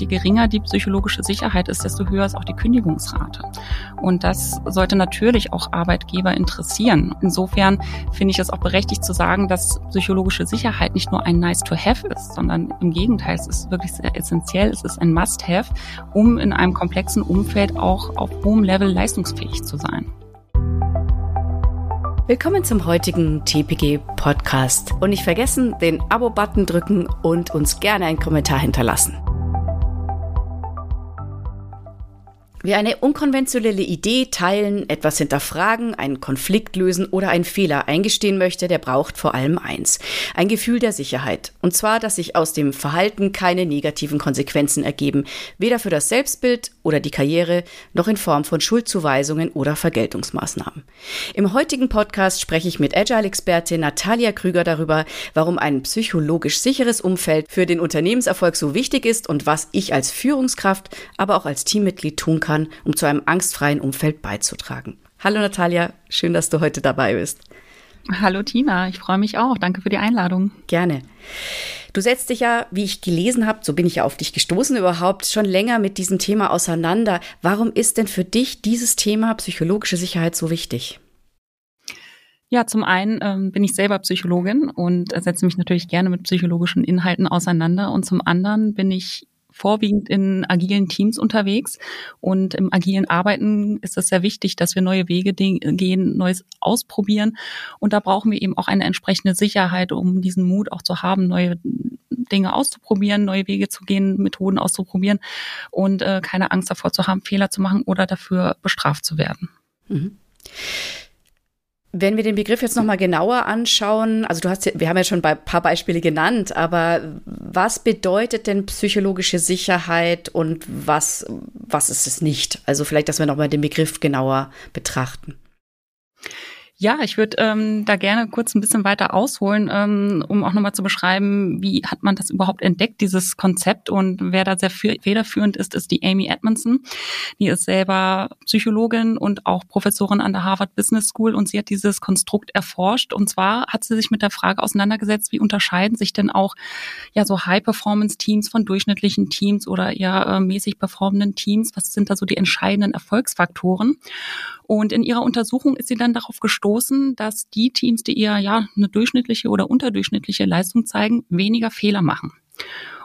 je geringer die psychologische Sicherheit ist, desto höher ist auch die Kündigungsrate. Und das sollte natürlich auch Arbeitgeber interessieren. Insofern finde ich es auch berechtigt zu sagen, dass psychologische Sicherheit nicht nur ein Nice to have ist, sondern im Gegenteil, es ist wirklich sehr essentiell, es ist ein Must have, um in einem komplexen Umfeld auch auf hohem Level leistungsfähig zu sein. Willkommen zum heutigen TPG Podcast. Und nicht vergessen, den Abo-Button drücken und uns gerne einen Kommentar hinterlassen. Wer eine unkonventionelle Idee teilen, etwas hinterfragen, einen Konflikt lösen oder einen Fehler eingestehen möchte, der braucht vor allem eins. Ein Gefühl der Sicherheit. Und zwar, dass sich aus dem Verhalten keine negativen Konsequenzen ergeben. Weder für das Selbstbild oder die Karriere, noch in Form von Schuldzuweisungen oder Vergeltungsmaßnahmen. Im heutigen Podcast spreche ich mit Agile-Expertin Natalia Krüger darüber, warum ein psychologisch sicheres Umfeld für den Unternehmenserfolg so wichtig ist und was ich als Führungskraft, aber auch als Teammitglied tun kann um zu einem angstfreien Umfeld beizutragen. Hallo Natalia, schön, dass du heute dabei bist. Hallo Tina, ich freue mich auch. Danke für die Einladung. Gerne. Du setzt dich ja, wie ich gelesen habe, so bin ich ja auf dich gestoßen überhaupt, schon länger mit diesem Thema auseinander. Warum ist denn für dich dieses Thema psychologische Sicherheit so wichtig? Ja, zum einen ähm, bin ich selber Psychologin und setze mich natürlich gerne mit psychologischen Inhalten auseinander. Und zum anderen bin ich vorwiegend in agilen Teams unterwegs. Und im agilen Arbeiten ist es sehr wichtig, dass wir neue Wege gehen, Neues ausprobieren. Und da brauchen wir eben auch eine entsprechende Sicherheit, um diesen Mut auch zu haben, neue Dinge auszuprobieren, neue Wege zu gehen, Methoden auszuprobieren und äh, keine Angst davor zu haben, Fehler zu machen oder dafür bestraft zu werden. Mhm. Wenn wir den Begriff jetzt nochmal genauer anschauen, also du hast, wir haben ja schon ein paar Beispiele genannt, aber was bedeutet denn psychologische Sicherheit und was, was ist es nicht? Also vielleicht, dass wir nochmal den Begriff genauer betrachten. Ja, ich würde ähm, da gerne kurz ein bisschen weiter ausholen, ähm, um auch nochmal zu beschreiben, wie hat man das überhaupt entdeckt, dieses Konzept. Und wer da sehr federführend ist, ist die Amy Edmondson. Die ist selber Psychologin und auch Professorin an der Harvard Business School und sie hat dieses Konstrukt erforscht. Und zwar hat sie sich mit der Frage auseinandergesetzt, wie unterscheiden sich denn auch ja so High-Performance-Teams von durchschnittlichen Teams oder eher äh, mäßig performenden Teams? Was sind da so die entscheidenden Erfolgsfaktoren? Und in ihrer Untersuchung ist sie dann darauf gestoßen, dass die Teams, die eher ja eine durchschnittliche oder unterdurchschnittliche Leistung zeigen, weniger Fehler machen.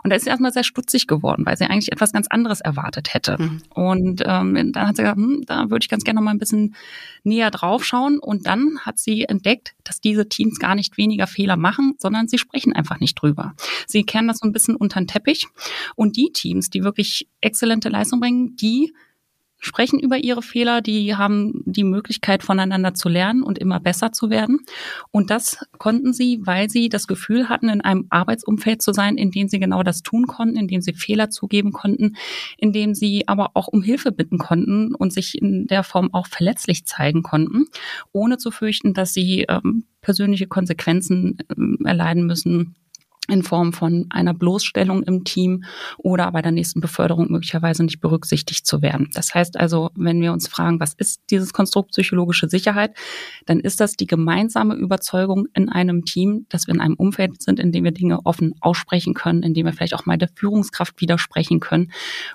Und da ist sie erstmal sehr stutzig geworden, weil sie eigentlich etwas ganz anderes erwartet hätte. Mhm. Und ähm, dann hat sie gesagt, hm, da würde ich ganz gerne noch mal ein bisschen näher drauf schauen. Und dann hat sie entdeckt, dass diese Teams gar nicht weniger Fehler machen, sondern sie sprechen einfach nicht drüber. Sie kehren das so ein bisschen unter den Teppich. Und die Teams, die wirklich exzellente Leistung bringen, die sprechen über ihre Fehler, die haben die Möglichkeit voneinander zu lernen und immer besser zu werden. Und das konnten sie, weil sie das Gefühl hatten, in einem Arbeitsumfeld zu sein, in dem sie genau das tun konnten, in dem sie Fehler zugeben konnten, in dem sie aber auch um Hilfe bitten konnten und sich in der Form auch verletzlich zeigen konnten, ohne zu fürchten, dass sie ähm, persönliche Konsequenzen ähm, erleiden müssen in Form von einer Bloßstellung im Team oder bei der nächsten Beförderung möglicherweise nicht berücksichtigt zu werden. Das heißt also, wenn wir uns fragen, was ist dieses Konstrukt psychologische Sicherheit, dann ist das die gemeinsame Überzeugung in einem Team, dass wir in einem Umfeld sind, in dem wir Dinge offen aussprechen können, in dem wir vielleicht auch mal der Führungskraft widersprechen können,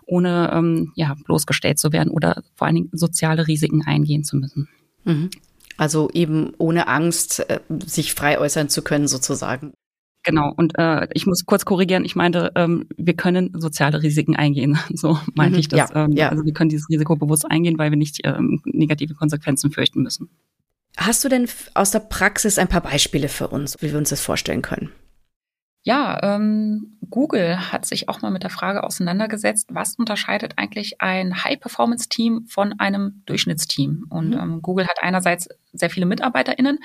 ohne ähm, ja bloßgestellt zu werden oder vor allen Dingen soziale Risiken eingehen zu müssen. Mhm. Also eben ohne Angst, äh, sich frei äußern zu können, sozusagen. Genau, und äh, ich muss kurz korrigieren, ich meinte, ähm, wir können soziale Risiken eingehen. So meinte mhm, ich das. Ja, ähm, ja. Also wir können dieses Risiko bewusst eingehen, weil wir nicht ähm, negative Konsequenzen fürchten müssen. Hast du denn aus der Praxis ein paar Beispiele für uns, wie wir uns das vorstellen können? Ja, ähm, Google hat sich auch mal mit der Frage auseinandergesetzt, was unterscheidet eigentlich ein High-Performance-Team von einem Durchschnittsteam? Und mhm. ähm, Google hat einerseits sehr viele MitarbeiterInnen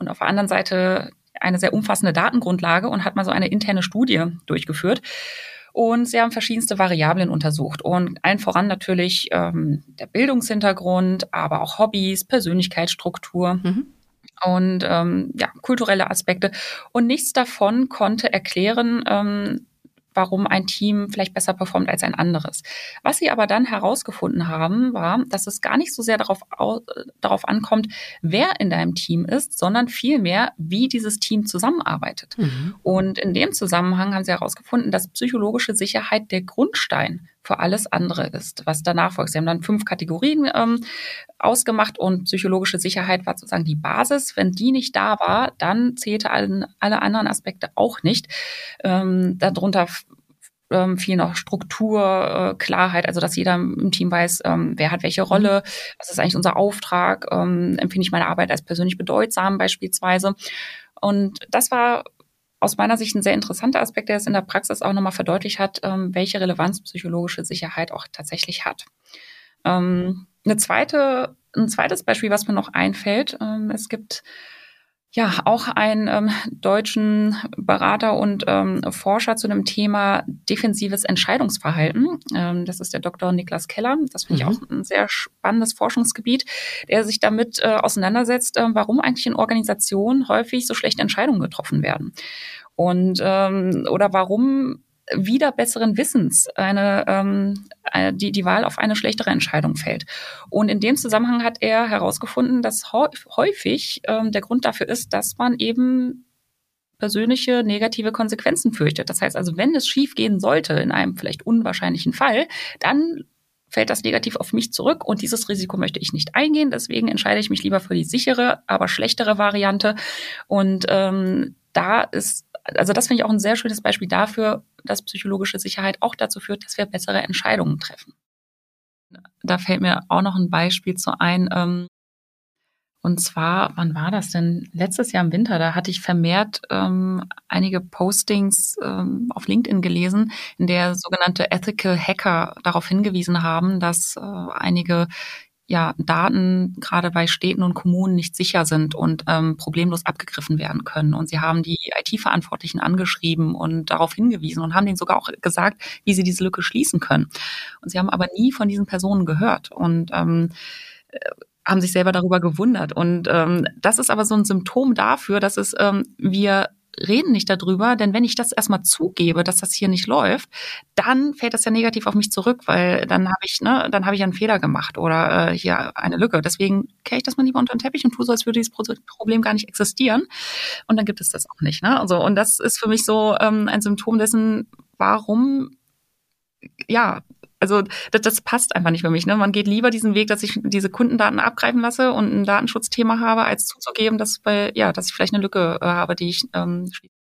und auf der anderen Seite eine sehr umfassende Datengrundlage und hat mal so eine interne Studie durchgeführt. Und sie haben verschiedenste Variablen untersucht und allen voran natürlich ähm, der Bildungshintergrund, aber auch Hobbys, Persönlichkeitsstruktur. Mhm. Und ähm, ja, kulturelle Aspekte. Und nichts davon konnte erklären, ähm, warum ein Team vielleicht besser performt als ein anderes. Was sie aber dann herausgefunden haben, war, dass es gar nicht so sehr darauf, darauf ankommt, wer in deinem Team ist, sondern vielmehr, wie dieses Team zusammenarbeitet. Mhm. Und in dem Zusammenhang haben sie herausgefunden, dass psychologische Sicherheit der Grundstein für alles andere ist, was danach folgt. Sie haben dann fünf Kategorien ähm, ausgemacht und psychologische Sicherheit war sozusagen die Basis. Wenn die nicht da war, dann zählte alle, alle anderen Aspekte auch nicht. Ähm, darunter ähm, viel noch Struktur, äh, Klarheit, also dass jeder im Team weiß, ähm, wer hat welche Rolle, mhm. was ist eigentlich unser Auftrag, ähm, empfinde ich meine Arbeit als persönlich bedeutsam beispielsweise. Und das war aus meiner Sicht ein sehr interessanter Aspekt, der es in der Praxis auch nochmal verdeutlicht hat, ähm, welche Relevanz psychologische Sicherheit auch tatsächlich hat. Ähm, eine zweite, ein zweites Beispiel, was mir noch einfällt, ähm, es gibt ja auch einen ähm, deutschen Berater und ähm, Forscher zu dem Thema defensives Entscheidungsverhalten. Ähm, das ist der Dr. Niklas Keller. Das finde mhm. ich auch ein sehr spannendes Forschungsgebiet, der sich damit äh, auseinandersetzt, äh, warum eigentlich in Organisationen häufig so schlechte Entscheidungen getroffen werden. Und ähm, oder warum wieder besseren Wissens eine, ähm, die, die Wahl auf eine schlechtere Entscheidung fällt. Und in dem Zusammenhang hat er herausgefunden, dass häufig ähm, der Grund dafür ist, dass man eben persönliche negative Konsequenzen fürchtet. Das heißt also, wenn es schief gehen sollte in einem vielleicht unwahrscheinlichen Fall, dann fällt das negativ auf mich zurück und dieses Risiko möchte ich nicht eingehen. Deswegen entscheide ich mich lieber für die sichere, aber schlechtere Variante. Und ähm, da ist also das finde ich auch ein sehr schönes Beispiel dafür, dass psychologische Sicherheit auch dazu führt, dass wir bessere Entscheidungen treffen. Da fällt mir auch noch ein Beispiel zu ein. Ähm, und zwar, wann war das denn? Letztes Jahr im Winter, da hatte ich vermehrt ähm, einige Postings ähm, auf LinkedIn gelesen, in der sogenannte Ethical Hacker darauf hingewiesen haben, dass äh, einige ja, Daten gerade bei Städten und Kommunen nicht sicher sind und ähm, problemlos abgegriffen werden können. Und sie haben die IT-Verantwortlichen angeschrieben und darauf hingewiesen und haben denen sogar auch gesagt, wie sie diese Lücke schließen können. Und sie haben aber nie von diesen Personen gehört und ähm, äh, haben sich selber darüber gewundert. Und ähm, das ist aber so ein Symptom dafür, dass es ähm, wir reden nicht darüber, denn wenn ich das erstmal zugebe, dass das hier nicht läuft, dann fällt das ja negativ auf mich zurück, weil dann habe ich, ne, dann habe ich einen Fehler gemacht oder äh, hier eine Lücke. Deswegen kehre ich das mal lieber unter den Teppich und tue so, als würde dieses Problem gar nicht existieren. Und dann gibt es das auch nicht. Ne? Also, und das ist für mich so ähm, ein Symptom dessen, warum ja, also das, das passt einfach nicht für mich. Ne? Man geht lieber diesen Weg, dass ich diese Kundendaten abgreifen lasse und ein Datenschutzthema habe, als zuzugeben, dass bei, ja, dass ich vielleicht eine Lücke äh, habe, die ich ähm, schließe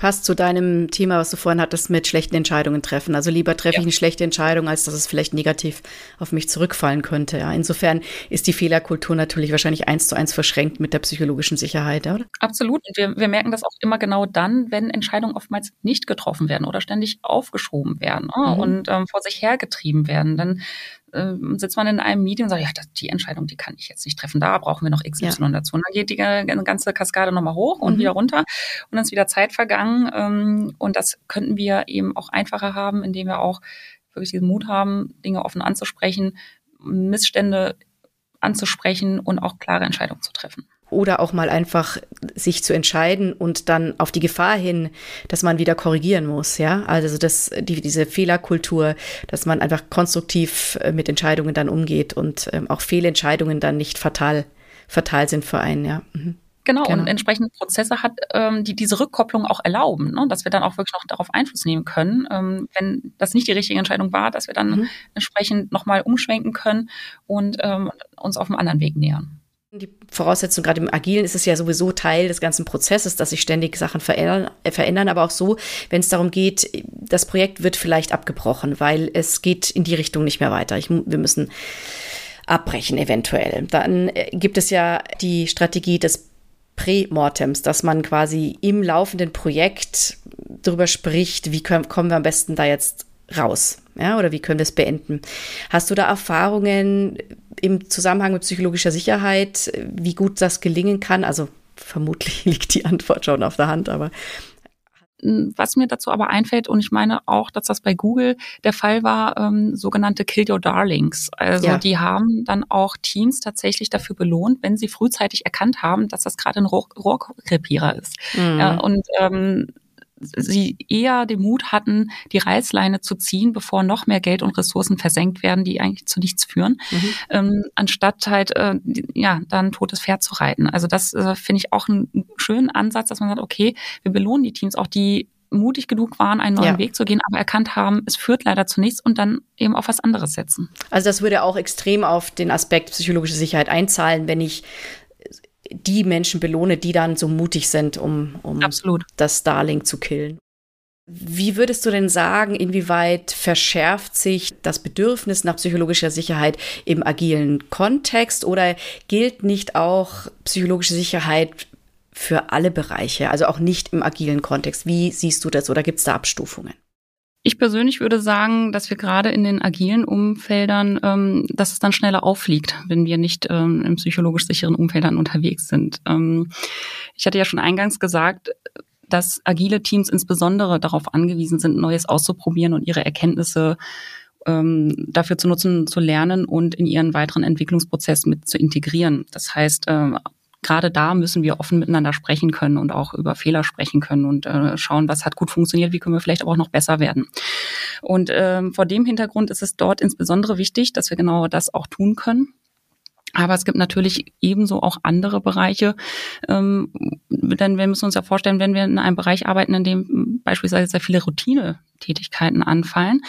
passt zu deinem Thema, was du vorhin hattest, mit schlechten Entscheidungen treffen. Also lieber treffe ja. ich eine schlechte Entscheidung, als dass es vielleicht negativ auf mich zurückfallen könnte. Ja, insofern ist die Fehlerkultur natürlich wahrscheinlich eins zu eins verschränkt mit der psychologischen Sicherheit, oder? Absolut. Und wir, wir merken das auch immer genau dann, wenn Entscheidungen oftmals nicht getroffen werden oder ständig aufgeschoben werden oh, mhm. und ähm, vor sich hergetrieben werden. Dann äh, sitzt man in einem Meeting und sagt, ja, das, die Entscheidung, die kann ich jetzt nicht treffen, da brauchen wir noch XY ja. dazu. Und dann geht die ganze Kaskade nochmal hoch und mhm. wieder runter und dann ist wieder Zeit vergangen. Ähm, und das könnten wir eben auch einfacher haben, indem wir auch wirklich diesen Mut haben, Dinge offen anzusprechen, Missstände anzusprechen und auch klare Entscheidungen zu treffen oder auch mal einfach sich zu entscheiden und dann auf die Gefahr hin, dass man wieder korrigieren muss, ja. Also das, die, diese Fehlerkultur, dass man einfach konstruktiv äh, mit Entscheidungen dann umgeht und ähm, auch Fehlentscheidungen dann nicht fatal, fatal sind für einen, ja. Mhm. Genau, genau, und entsprechende Prozesse hat, ähm, die diese Rückkopplung auch erlauben, ne? dass wir dann auch wirklich noch darauf Einfluss nehmen können, ähm, wenn das nicht die richtige Entscheidung war, dass wir dann mhm. entsprechend nochmal umschwenken können und ähm, uns auf einem anderen Weg nähern. Die Voraussetzung, gerade im Agilen ist es ja sowieso Teil des ganzen Prozesses, dass sich ständig Sachen verändern, äh, verändern aber auch so, wenn es darum geht, das Projekt wird vielleicht abgebrochen, weil es geht in die Richtung nicht mehr weiter. Ich, wir müssen abbrechen eventuell. Dann äh, gibt es ja die Strategie des Prämortems, dass man quasi im laufenden Projekt darüber spricht, wie können, kommen wir am besten da jetzt raus? Ja, oder wie können wir es beenden? Hast du da Erfahrungen im Zusammenhang mit psychologischer Sicherheit, wie gut das gelingen kann? Also vermutlich liegt die Antwort schon auf der Hand, aber was mir dazu aber einfällt, und ich meine auch, dass das bei Google der Fall war, ähm, sogenannte Kill Your Darlings. Also ja. die haben dann auch Teams tatsächlich dafür belohnt, wenn sie frühzeitig erkannt haben, dass das gerade ein Rohrkrepierer ist. Mhm. Ja, und ähm, sie eher den Mut hatten, die Reißleine zu ziehen, bevor noch mehr Geld und Ressourcen versenkt werden, die eigentlich zu nichts führen, mhm. ähm, anstatt halt äh, ja dann totes Pferd zu reiten. Also das äh, finde ich auch einen schönen Ansatz, dass man sagt, okay, wir belohnen die Teams auch, die mutig genug waren, einen neuen ja. Weg zu gehen, aber erkannt haben, es führt leider zu nichts und dann eben auf was anderes setzen. Also das würde auch extrem auf den Aspekt psychologische Sicherheit einzahlen, wenn ich die Menschen belohne, die dann so mutig sind, um, um Absolut. das Starling zu killen. Wie würdest du denn sagen, inwieweit verschärft sich das Bedürfnis nach psychologischer Sicherheit im agilen Kontext oder gilt nicht auch psychologische Sicherheit für alle Bereiche, also auch nicht im agilen Kontext? Wie siehst du das oder gibt es da Abstufungen? Ich persönlich würde sagen, dass wir gerade in den agilen Umfeldern, ähm, dass es dann schneller auffliegt, wenn wir nicht ähm, in psychologisch sicheren Umfeldern unterwegs sind. Ähm, ich hatte ja schon eingangs gesagt, dass agile Teams insbesondere darauf angewiesen sind, Neues auszuprobieren und ihre Erkenntnisse ähm, dafür zu nutzen, zu lernen und in ihren weiteren Entwicklungsprozess mit zu integrieren. Das heißt, äh, gerade da müssen wir offen miteinander sprechen können und auch über Fehler sprechen können und äh, schauen, was hat gut funktioniert, wie können wir vielleicht aber auch noch besser werden. Und ähm, vor dem Hintergrund ist es dort insbesondere wichtig, dass wir genau das auch tun können. Aber es gibt natürlich ebenso auch andere Bereiche, ähm, denn wir müssen uns ja vorstellen, wenn wir in einem Bereich arbeiten, in dem beispielsweise sehr viele Routine-Tätigkeiten anfallen,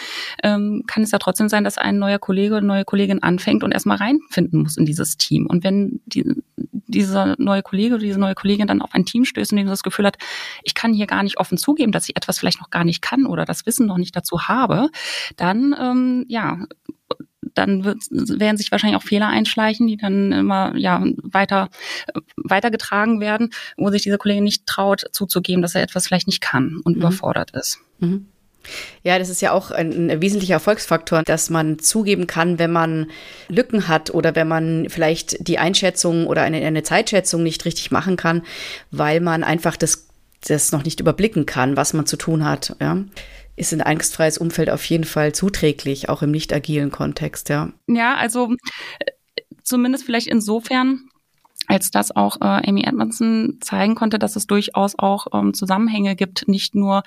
ähm, kann es ja trotzdem sein, dass ein neuer Kollege, eine neue Kollegin anfängt und erstmal reinfinden muss in dieses Team. Und wenn die, dieser neue Kollege oder diese neue Kollegin dann auf ein Team stößt und dem das Gefühl hat, ich kann hier gar nicht offen zugeben, dass ich etwas vielleicht noch gar nicht kann oder das Wissen noch nicht dazu habe, dann ähm, ja dann wird, werden sich wahrscheinlich auch Fehler einschleichen, die dann immer ja weiter weitergetragen werden, wo sich dieser Kollege nicht traut zuzugeben, dass er etwas vielleicht nicht kann und mhm. überfordert ist. Mhm. Ja, das ist ja auch ein, ein, wesentlicher Erfolgsfaktor, dass man zugeben kann, wenn man Lücken hat oder wenn man vielleicht die Einschätzung oder eine, eine Zeitschätzung nicht richtig machen kann, weil man einfach das, das noch nicht überblicken kann, was man zu tun hat. Ja ist ein angstfreies Umfeld auf jeden Fall zuträglich, auch im nicht agilen Kontext, ja. Ja, also äh, zumindest vielleicht insofern, als das auch äh, Amy Edmondson zeigen konnte, dass es durchaus auch ähm, Zusammenhänge gibt, nicht nur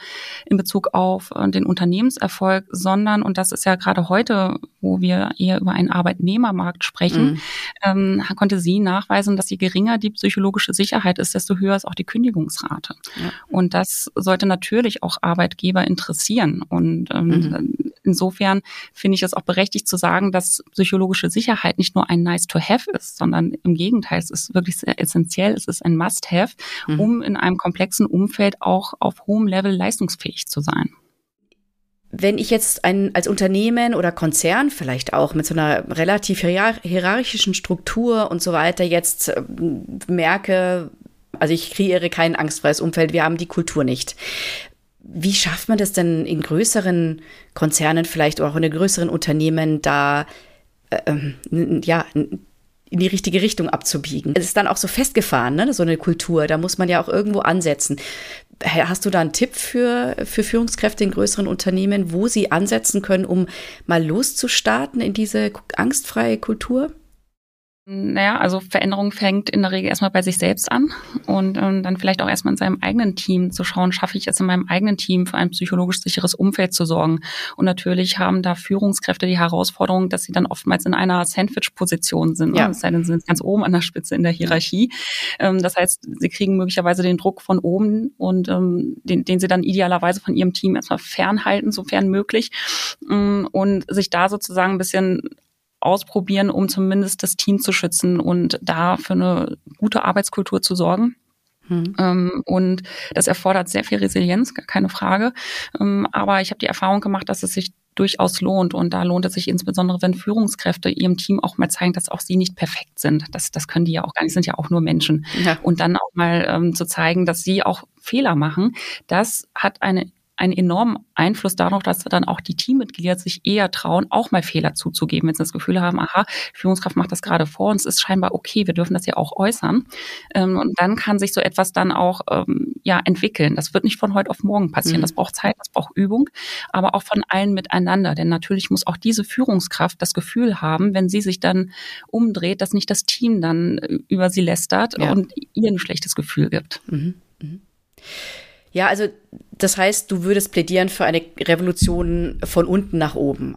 in Bezug auf äh, den Unternehmenserfolg, sondern, und das ist ja gerade heute, wo wir eher über einen Arbeitnehmermarkt sprechen, mhm. ähm, konnte sie nachweisen, dass je geringer die psychologische Sicherheit ist, desto höher ist auch die Kündigungsrate. Ja. Und das sollte natürlich auch Arbeitgeber interessieren. Und ähm, mhm. insofern finde ich es auch berechtigt zu sagen, dass psychologische Sicherheit nicht nur ein Nice to have ist, sondern im Gegenteil, es ist wirklich sehr essentiell. Es ist ein Must-Have, mhm. um in einem komplexen Umfeld auch auf hohem Level leistungsfähig zu sein. Wenn ich jetzt ein, als Unternehmen oder Konzern vielleicht auch mit so einer relativ hierarchischen Struktur und so weiter jetzt äh, merke, also ich kreiere kein angstfreies Umfeld, wir haben die Kultur nicht. Wie schafft man das denn in größeren Konzernen, vielleicht auch in größeren Unternehmen, da äh, ähm, ja, in die richtige Richtung abzubiegen. Es ist dann auch so festgefahren, ne? so eine Kultur. Da muss man ja auch irgendwo ansetzen. Hast du da einen Tipp für, für Führungskräfte in größeren Unternehmen, wo sie ansetzen können, um mal loszustarten in diese angstfreie Kultur? Naja, also Veränderung fängt in der Regel erstmal bei sich selbst an und ähm, dann vielleicht auch erstmal in seinem eigenen Team zu schauen, schaffe ich es in meinem eigenen Team für ein psychologisch sicheres Umfeld zu sorgen. Und natürlich haben da Führungskräfte die Herausforderung, dass sie dann oftmals in einer Sandwich-Position sind. Ne? Ja. Das heißt, sie sind ganz oben an der Spitze in der Hierarchie. Ähm, das heißt, sie kriegen möglicherweise den Druck von oben und ähm, den, den sie dann idealerweise von ihrem Team erstmal fernhalten, sofern möglich. Ähm, und sich da sozusagen ein bisschen ausprobieren, um zumindest das Team zu schützen und da für eine gute Arbeitskultur zu sorgen. Hm. Ähm, und das erfordert sehr viel Resilienz, keine Frage. Ähm, aber ich habe die Erfahrung gemacht, dass es sich durchaus lohnt. Und da lohnt es sich insbesondere, wenn Führungskräfte ihrem Team auch mal zeigen, dass auch sie nicht perfekt sind. Das, das können die ja auch gar nicht, sind ja auch nur Menschen. Ja. Und dann auch mal ähm, zu zeigen, dass sie auch Fehler machen, das hat eine einen enormen Einfluss darauf, dass dann auch die Teammitglieder sich eher trauen, auch mal Fehler zuzugeben, wenn sie das Gefühl haben, aha, Führungskraft macht das gerade vor uns, ist scheinbar okay, wir dürfen das ja auch äußern. Ähm, und dann kann sich so etwas dann auch ähm, ja entwickeln. Das wird nicht von heute auf morgen passieren. Mhm. Das braucht Zeit, das braucht Übung, aber auch von allen miteinander. Denn natürlich muss auch diese Führungskraft das Gefühl haben, wenn sie sich dann umdreht, dass nicht das Team dann über sie lästert ja. und ihr ein schlechtes Gefühl gibt. Mhm. Mhm. Ja, also das heißt, du würdest plädieren für eine Revolution von unten nach oben.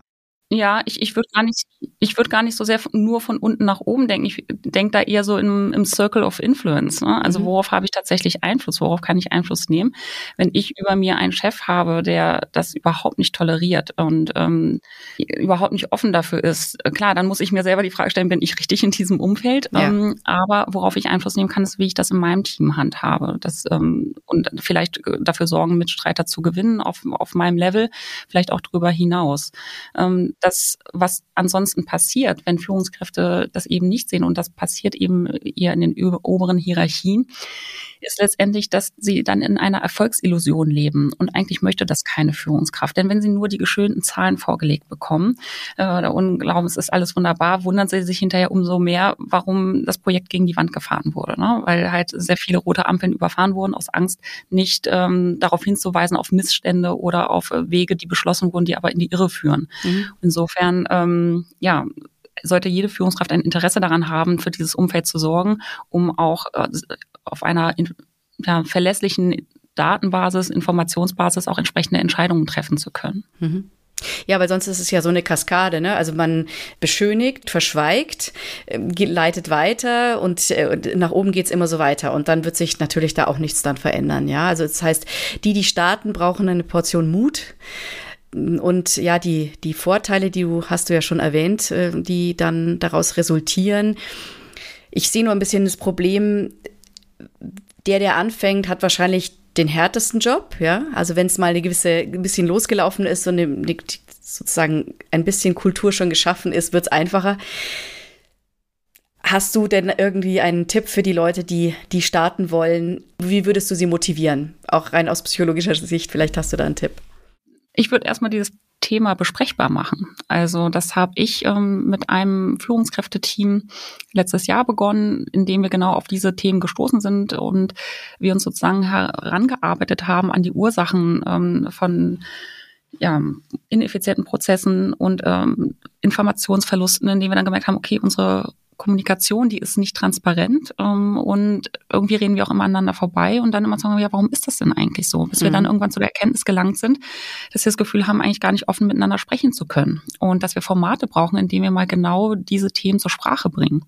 Ja, ich, ich würde gar nicht, ich würde gar nicht so sehr nur von unten nach oben denken. Ich denke da eher so im, im Circle of Influence. Ne? Also mhm. worauf habe ich tatsächlich Einfluss? Worauf kann ich Einfluss nehmen? Wenn ich über mir einen Chef habe, der das überhaupt nicht toleriert und ähm, überhaupt nicht offen dafür ist, klar, dann muss ich mir selber die Frage stellen, bin ich richtig in diesem Umfeld? Ja. Ähm, aber worauf ich Einfluss nehmen kann, ist, wie ich das in meinem Team handhabe. Das, ähm, und vielleicht dafür sorgen, Mitstreiter zu gewinnen auf, auf meinem Level, vielleicht auch darüber hinaus. Ähm, das, was ansonsten passiert, wenn Führungskräfte das eben nicht sehen und das passiert eben eher in den oberen Hierarchien, ist letztendlich, dass sie dann in einer Erfolgsillusion leben. Und eigentlich möchte das keine Führungskraft. Denn wenn sie nur die geschönten Zahlen vorgelegt bekommen äh, und glauben, es ist alles wunderbar, wundern sie sich hinterher umso mehr, warum das Projekt gegen die Wand gefahren wurde. Ne? Weil halt sehr viele rote Ampeln überfahren wurden aus Angst, nicht ähm, darauf hinzuweisen auf Missstände oder auf äh, Wege, die beschlossen wurden, die aber in die Irre führen. Mhm. Insofern, ähm, ja, sollte jede Führungskraft ein Interesse daran haben, für dieses Umfeld zu sorgen, um auch äh, auf einer ja, verlässlichen Datenbasis, Informationsbasis auch entsprechende Entscheidungen treffen zu können. Mhm. Ja, weil sonst ist es ja so eine Kaskade, ne? Also man beschönigt, verschweigt, ähm, leitet weiter und, äh, nach oben geht's immer so weiter. Und dann wird sich natürlich da auch nichts dann verändern, ja. Also das heißt, die, die starten, brauchen eine Portion Mut. Und ja, die, die Vorteile, die du hast du ja schon erwähnt, äh, die dann daraus resultieren. Ich sehe nur ein bisschen das Problem, der, der anfängt, hat wahrscheinlich den härtesten Job, ja. Also wenn es mal eine gewisse, ein bisschen losgelaufen ist und eine, sozusagen ein bisschen Kultur schon geschaffen ist, wird es einfacher. Hast du denn irgendwie einen Tipp für die Leute, die, die starten wollen? Wie würdest du sie motivieren? Auch rein aus psychologischer Sicht, vielleicht hast du da einen Tipp. Ich würde erstmal dieses Thema besprechbar machen. Also das habe ich ähm, mit einem Führungskräfteteam letztes Jahr begonnen, in dem wir genau auf diese Themen gestoßen sind und wir uns sozusagen herangearbeitet haben an die Ursachen ähm, von ja, ineffizienten Prozessen und ähm, Informationsverlusten, indem wir dann gemerkt haben, okay, unsere Kommunikation, die ist nicht transparent ähm, und irgendwie reden wir auch immer aneinander vorbei und dann immer sagen, ja, warum ist das denn eigentlich so? Bis mhm. wir dann irgendwann zu der Erkenntnis gelangt sind, dass wir das Gefühl haben, eigentlich gar nicht offen miteinander sprechen zu können und dass wir Formate brauchen, in denen wir mal genau diese Themen zur Sprache bringen.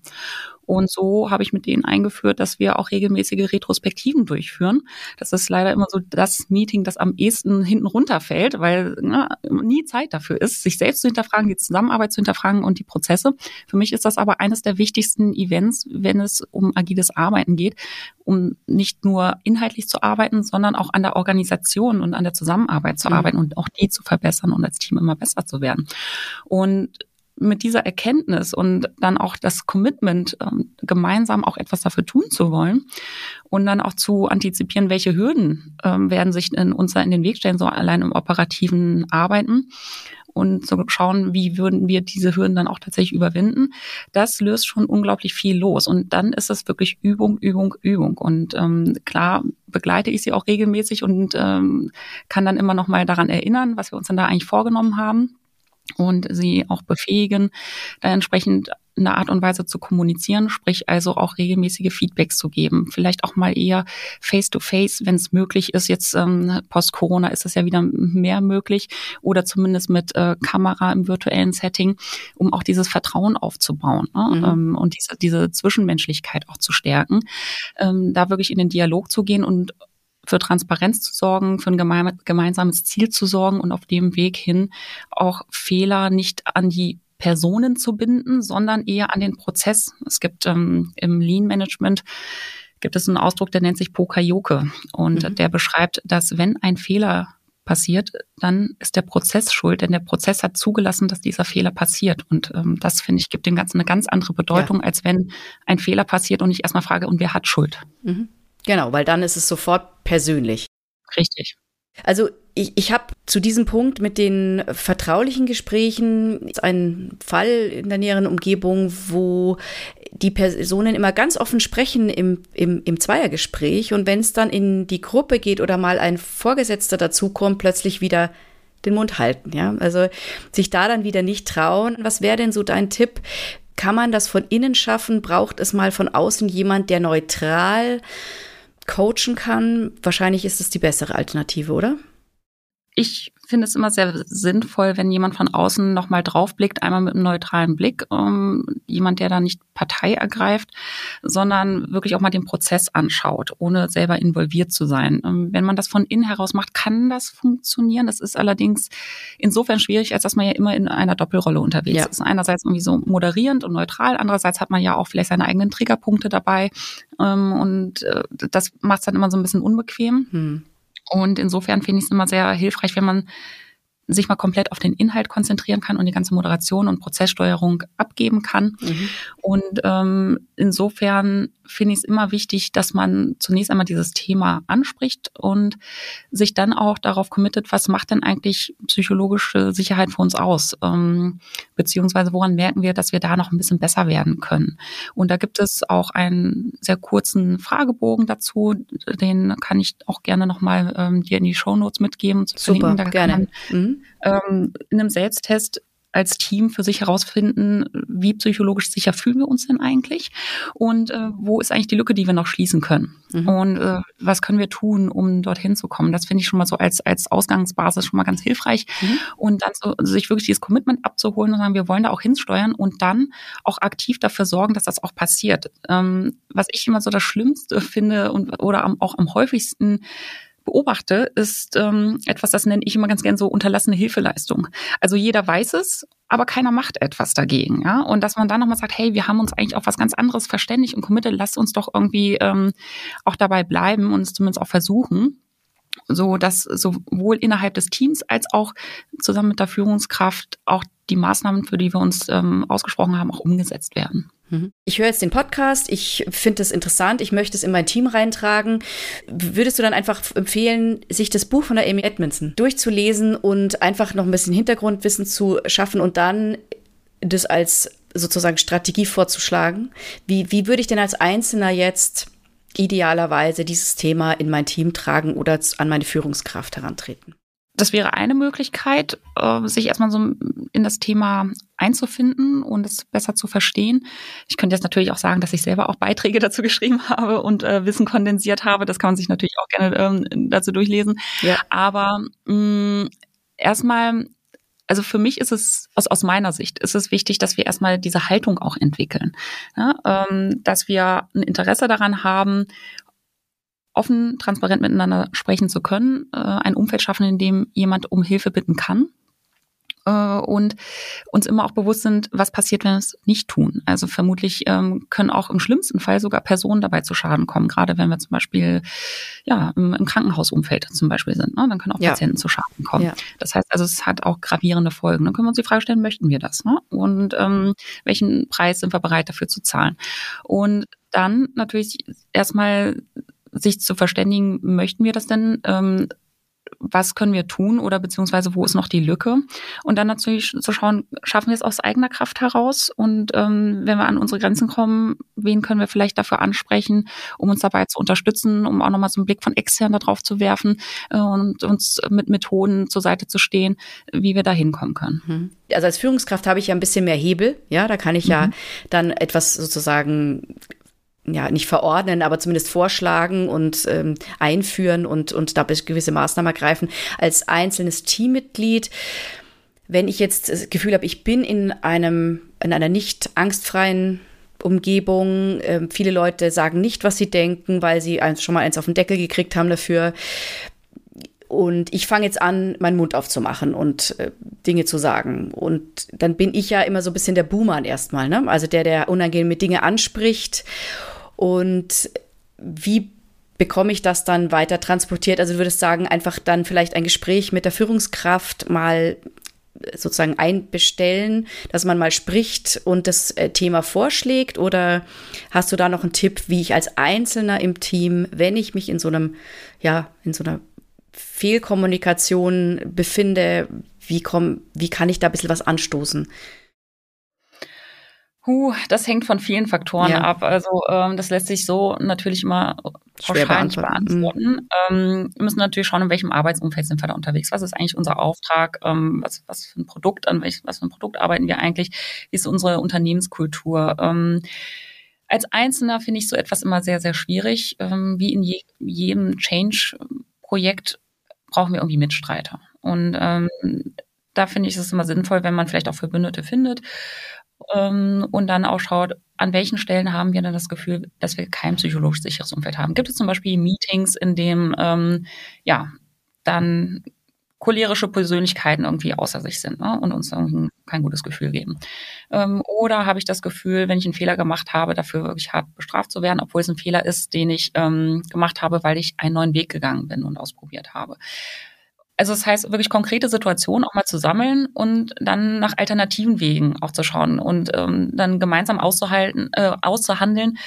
Und so habe ich mit denen eingeführt, dass wir auch regelmäßige Retrospektiven durchführen. Das ist leider immer so das Meeting, das am ehesten hinten runterfällt, weil ne, nie Zeit dafür ist, sich selbst zu hinterfragen, die Zusammenarbeit zu hinterfragen und die Prozesse. Für mich ist das aber eines der wichtigsten Events, wenn es um agiles Arbeiten geht, um nicht nur inhaltlich zu arbeiten, sondern auch an der Organisation und an der Zusammenarbeit zu mhm. arbeiten und auch die zu verbessern und als Team immer besser zu werden. Und mit dieser Erkenntnis und dann auch das Commitment, ähm, gemeinsam auch etwas dafür tun zu wollen und dann auch zu antizipieren, welche Hürden ähm, werden sich in uns in den Weg stellen, so allein im operativen Arbeiten und zu schauen, wie würden wir diese Hürden dann auch tatsächlich überwinden. Das löst schon unglaublich viel los. Und dann ist es wirklich Übung, Übung, Übung. Und ähm, klar begleite ich sie auch regelmäßig und ähm, kann dann immer noch mal daran erinnern, was wir uns dann da eigentlich vorgenommen haben und sie auch befähigen, da entsprechend in einer Art und Weise zu kommunizieren, sprich also auch regelmäßige Feedbacks zu geben. Vielleicht auch mal eher face-to-face, wenn es möglich ist. Jetzt ähm, post-Corona ist es ja wieder mehr möglich oder zumindest mit äh, Kamera im virtuellen Setting, um auch dieses Vertrauen aufzubauen ne? mhm. ähm, und diese, diese Zwischenmenschlichkeit auch zu stärken, ähm, da wirklich in den Dialog zu gehen und für Transparenz zu sorgen, für ein gemeinsames Ziel zu sorgen und auf dem Weg hin auch Fehler nicht an die Personen zu binden, sondern eher an den Prozess. Es gibt ähm, im Lean Management gibt es einen Ausdruck, der nennt sich Pokayoke und mhm. der beschreibt, dass wenn ein Fehler passiert, dann ist der Prozess schuld, denn der Prozess hat zugelassen, dass dieser Fehler passiert. Und ähm, das, finde ich, gibt dem Ganzen eine ganz andere Bedeutung, ja. als wenn ein Fehler passiert und ich erstmal frage, und wer hat Schuld? Mhm. Genau, weil dann ist es sofort persönlich. Richtig. Also ich, ich habe zu diesem Punkt mit den vertraulichen Gesprächen einen Fall in der näheren Umgebung, wo die Personen immer ganz offen sprechen im, im, im Zweiergespräch und wenn es dann in die Gruppe geht oder mal ein Vorgesetzter dazukommt, plötzlich wieder den Mund halten, ja. Also sich da dann wieder nicht trauen. Was wäre denn so dein Tipp? Kann man das von innen schaffen? Braucht es mal von außen jemand, der neutral coachen kann, wahrscheinlich ist es die bessere Alternative, oder? Ich finde es immer sehr sinnvoll, wenn jemand von außen nochmal draufblickt, einmal mit einem neutralen Blick, ähm, jemand, der da nicht Partei ergreift, sondern wirklich auch mal den Prozess anschaut, ohne selber involviert zu sein. Ähm, wenn man das von innen heraus macht, kann das funktionieren. Das ist allerdings insofern schwierig, als dass man ja immer in einer Doppelrolle unterwegs ja. ist. Einerseits irgendwie so moderierend und neutral, andererseits hat man ja auch vielleicht seine eigenen Triggerpunkte dabei ähm, und äh, das macht es dann immer so ein bisschen unbequem. Hm. Und insofern finde ich es immer sehr hilfreich, wenn man sich mal komplett auf den Inhalt konzentrieren kann und die ganze Moderation und Prozesssteuerung abgeben kann. Mhm. Und ähm, insofern finde ich es immer wichtig, dass man zunächst einmal dieses Thema anspricht und sich dann auch darauf committet, was macht denn eigentlich psychologische Sicherheit für uns aus? Ähm, beziehungsweise woran merken wir, dass wir da noch ein bisschen besser werden können? Und da gibt es auch einen sehr kurzen Fragebogen dazu, den kann ich auch gerne nochmal ähm, dir in die Show Notes mitgeben. Super, gerne. Man, mhm. Ähm, in einem Selbsttest als Team für sich herausfinden, wie psychologisch sicher fühlen wir uns denn eigentlich und äh, wo ist eigentlich die Lücke, die wir noch schließen können mhm. und äh, was können wir tun, um dorthin zu kommen. Das finde ich schon mal so als, als Ausgangsbasis schon mal ganz hilfreich mhm. und dann so, sich wirklich dieses Commitment abzuholen und sagen, wir wollen da auch hinsteuern und dann auch aktiv dafür sorgen, dass das auch passiert. Ähm, was ich immer so das Schlimmste finde und oder am, auch am häufigsten beobachte, ist ähm, etwas, das nenne ich immer ganz gern so unterlassene Hilfeleistung. Also jeder weiß es, aber keiner macht etwas dagegen. Ja? Und dass man dann nochmal sagt, hey, wir haben uns eigentlich auf was ganz anderes verständigt und committed, lasst uns doch irgendwie ähm, auch dabei bleiben und es zumindest auch versuchen so dass sowohl innerhalb des Teams als auch zusammen mit der Führungskraft auch die Maßnahmen, für die wir uns ähm, ausgesprochen haben, auch umgesetzt werden. Mhm. Ich höre jetzt den Podcast, ich finde es interessant, ich möchte es in mein Team reintragen. Würdest du dann einfach empfehlen, sich das Buch von der Amy Edmondson durchzulesen und einfach noch ein bisschen Hintergrundwissen zu schaffen und dann das als sozusagen Strategie vorzuschlagen? Wie, wie würde ich denn als Einzelner jetzt idealerweise dieses Thema in mein Team tragen oder an meine Führungskraft herantreten? Das wäre eine Möglichkeit, äh, sich erstmal so in das Thema einzufinden und es besser zu verstehen. Ich könnte jetzt natürlich auch sagen, dass ich selber auch Beiträge dazu geschrieben habe und äh, Wissen kondensiert habe. Das kann man sich natürlich auch gerne ähm, dazu durchlesen. Ja. Aber mh, erstmal also für mich ist es, aus, aus meiner Sicht, ist es wichtig, dass wir erstmal diese Haltung auch entwickeln. Ja, ähm, dass wir ein Interesse daran haben, offen, transparent miteinander sprechen zu können, äh, ein Umfeld schaffen, in dem jemand um Hilfe bitten kann äh, und uns immer auch bewusst sind, was passiert, wenn wir es nicht tun. Also vermutlich ähm, können auch im schlimmsten Fall sogar Personen dabei zu Schaden kommen, gerade wenn wir zum Beispiel ja im, im Krankenhausumfeld zum Beispiel sind. Ne? Dann können auch ja. Patienten zu Schaden kommen. Ja. Das heißt also, es hat auch gravierende Folgen. Dann können wir uns die Frage stellen, möchten wir das? Ne? Und ähm, welchen Preis sind wir bereit dafür zu zahlen? Und dann natürlich erstmal sich zu verständigen, möchten wir das denn? Ähm, was können wir tun oder beziehungsweise wo ist noch die Lücke? Und dann natürlich zu schauen, schaffen wir es aus eigener Kraft heraus? Und ähm, wenn wir an unsere Grenzen kommen, wen können wir vielleicht dafür ansprechen, um uns dabei zu unterstützen, um auch nochmal so einen Blick von extern darauf zu werfen äh, und uns mit Methoden zur Seite zu stehen, wie wir da hinkommen können. Mhm. Also als Führungskraft habe ich ja ein bisschen mehr Hebel, ja, da kann ich mhm. ja dann etwas sozusagen ja, nicht verordnen, aber zumindest vorschlagen und ähm, einführen und, und da gewisse Maßnahmen ergreifen. Als einzelnes Teammitglied, wenn ich jetzt das Gefühl habe, ich bin in einem, in einer nicht angstfreien Umgebung, äh, viele Leute sagen nicht, was sie denken, weil sie schon mal eins auf den Deckel gekriegt haben dafür. Und ich fange jetzt an, meinen Mund aufzumachen und äh, Dinge zu sagen. Und dann bin ich ja immer so ein bisschen der Boomer erstmal, ne? Also der, der unangenehme Dinge anspricht und wie bekomme ich das dann weiter transportiert? Also du würdest sagen, einfach dann vielleicht ein Gespräch mit der Führungskraft mal sozusagen einbestellen, dass man mal spricht und das äh, Thema vorschlägt? Oder hast du da noch einen Tipp, wie ich als Einzelner im Team, wenn ich mich in so einem, ja, in so einer Fehlkommunikation befinde, wie, komm, wie kann ich da ein bisschen was anstoßen? Huh, das hängt von vielen Faktoren ja. ab. Also ähm, das lässt sich so natürlich immer Schwer beantworten. beantworten. Mhm. Ähm, wir müssen natürlich schauen, in welchem Arbeitsumfeld sind wir da unterwegs. Was ist eigentlich unser Auftrag? Ähm, was, was für ein Produkt, an welch, was für ein Produkt arbeiten wir eigentlich? Wie ist unsere Unternehmenskultur? Ähm, Als Einzelner finde ich so etwas immer sehr, sehr schwierig. Ähm, wie in je, jedem Change-Projekt brauchen wir irgendwie Mitstreiter. Und ähm, da finde ich es immer sinnvoll, wenn man vielleicht auch Verbündete findet ähm, und dann auch schaut, an welchen Stellen haben wir denn das Gefühl, dass wir kein psychologisch sicheres Umfeld haben. Gibt es zum Beispiel Meetings, in dem ähm, ja dann cholerische Persönlichkeiten irgendwie außer sich sind ne, und uns kein gutes Gefühl geben. Ähm, oder habe ich das Gefühl, wenn ich einen Fehler gemacht habe, dafür wirklich hart bestraft zu werden, obwohl es ein Fehler ist, den ich ähm, gemacht habe, weil ich einen neuen Weg gegangen bin und ausprobiert habe. Also das heißt, wirklich konkrete Situationen auch mal zu sammeln und dann nach alternativen Wegen auch zu schauen und ähm, dann gemeinsam auszuhalten, äh, auszuhandeln,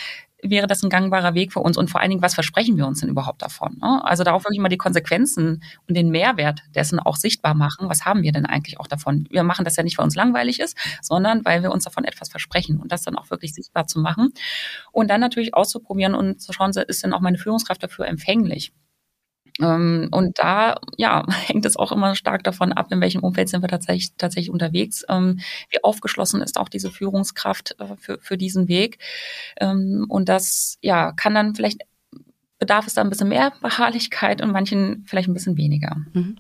wäre das ein gangbarer Weg für uns und vor allen Dingen, was versprechen wir uns denn überhaupt davon? Ne? Also da auch wirklich mal die Konsequenzen und den Mehrwert dessen auch sichtbar machen. Was haben wir denn eigentlich auch davon? Wir machen das ja nicht, weil uns langweilig ist, sondern weil wir uns davon etwas versprechen und das dann auch wirklich sichtbar zu machen und dann natürlich auszuprobieren und zu schauen, ist denn auch meine Führungskraft dafür empfänglich? Ähm, und da ja, hängt es auch immer stark davon ab, in welchem Umfeld sind wir tatsächlich, tatsächlich unterwegs, ähm, wie aufgeschlossen ist auch diese Führungskraft äh, für, für diesen Weg. Ähm, und das ja, kann dann vielleicht bedarf es da ein bisschen mehr Beharrlichkeit und manchen vielleicht ein bisschen weniger. Mhm.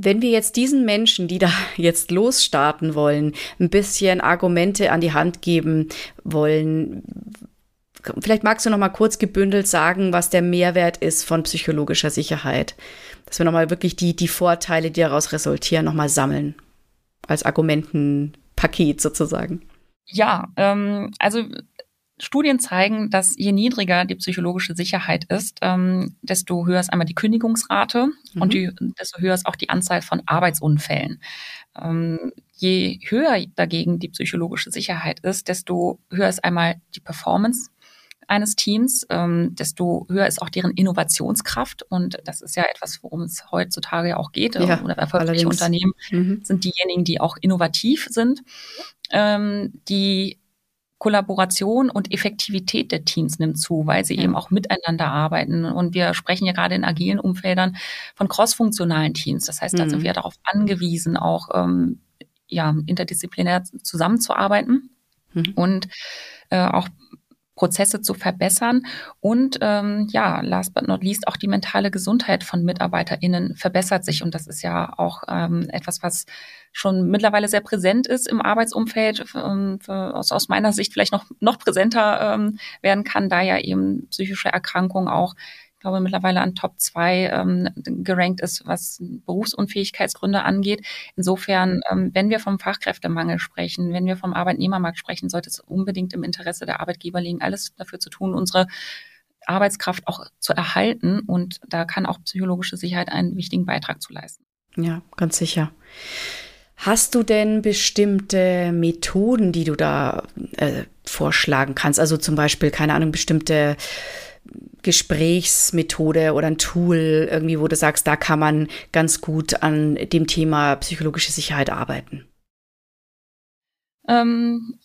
Wenn wir jetzt diesen Menschen, die da jetzt losstarten wollen, ein bisschen Argumente an die Hand geben wollen, Vielleicht magst du noch mal kurz gebündelt sagen, was der Mehrwert ist von psychologischer Sicherheit. Dass wir noch mal wirklich die, die Vorteile, die daraus resultieren, noch mal sammeln. Als Argumentenpaket sozusagen. Ja, ähm, also Studien zeigen, dass je niedriger die psychologische Sicherheit ist, ähm, desto höher ist einmal die Kündigungsrate mhm. und die, desto höher ist auch die Anzahl von Arbeitsunfällen. Ähm, je höher dagegen die psychologische Sicherheit ist, desto höher ist einmal die Performance eines Teams, ähm, desto höher ist auch deren Innovationskraft. Und das ist ja etwas, worum es heutzutage ja auch geht. Ja, oder erfolgreiche Unternehmen mhm. sind diejenigen, die auch innovativ sind. Ähm, die Kollaboration und Effektivität der Teams nimmt zu, weil sie ja. eben auch miteinander arbeiten. Und wir sprechen ja gerade in agilen Umfeldern von crossfunktionalen Teams. Das heißt, da mhm. sind wir darauf angewiesen, auch ähm, ja, interdisziplinär zusammenzuarbeiten. Mhm. Und äh, auch Prozesse zu verbessern. Und ähm, ja, last but not least auch die mentale Gesundheit von MitarbeiterInnen verbessert sich. Und das ist ja auch ähm, etwas, was schon mittlerweile sehr präsent ist im Arbeitsumfeld, ähm, aus, aus meiner Sicht vielleicht noch, noch präsenter ähm, werden kann, da ja eben psychische Erkrankungen auch glaube, mittlerweile an Top 2 ähm, gerankt ist, was Berufsunfähigkeitsgründe angeht. Insofern, ähm, wenn wir vom Fachkräftemangel sprechen, wenn wir vom Arbeitnehmermarkt sprechen, sollte es unbedingt im Interesse der Arbeitgeber liegen, alles dafür zu tun, unsere Arbeitskraft auch zu erhalten. Und da kann auch psychologische Sicherheit einen wichtigen Beitrag zu leisten. Ja, ganz sicher. Hast du denn bestimmte Methoden, die du da äh, vorschlagen kannst? Also zum Beispiel, keine Ahnung, bestimmte Gesprächsmethode oder ein Tool irgendwie, wo du sagst, da kann man ganz gut an dem Thema psychologische Sicherheit arbeiten? Ähm,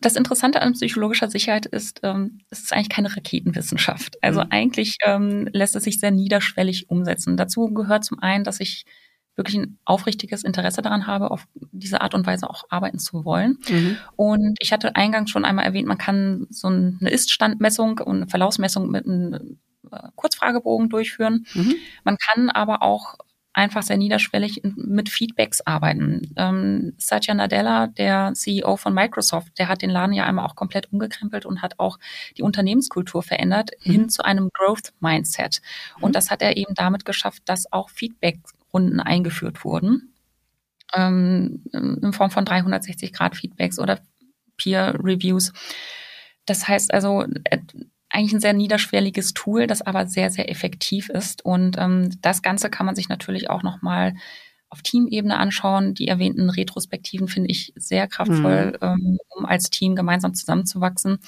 das Interessante an psychologischer Sicherheit ist, ähm, es ist eigentlich keine Raketenwissenschaft. Also mhm. eigentlich ähm, lässt es sich sehr niederschwellig umsetzen. Dazu gehört zum einen, dass ich wirklich ein aufrichtiges Interesse daran habe, auf diese Art und Weise auch arbeiten zu wollen. Mhm. Und ich hatte eingangs schon einmal erwähnt, man kann so eine Ist-Standmessung und eine Verlaufsmessung mit einem äh, Kurzfragebogen durchführen. Mhm. Man kann aber auch einfach sehr niederschwellig mit Feedbacks arbeiten. Ähm, Satya Nadella, der CEO von Microsoft, der hat den Laden ja einmal auch komplett umgekrempelt und hat auch die Unternehmenskultur verändert mhm. hin zu einem Growth Mindset. Und mhm. das hat er eben damit geschafft, dass auch Feedback Runden eingeführt wurden, ähm, in Form von 360-Grad-Feedbacks oder Peer-Reviews. Das heißt also, äh, eigentlich ein sehr niederschwelliges Tool, das aber sehr, sehr effektiv ist. Und ähm, das Ganze kann man sich natürlich auch nochmal auf Teamebene anschauen. Die erwähnten Retrospektiven finde ich sehr kraftvoll, mhm. ähm, um als Team gemeinsam zusammenzuwachsen.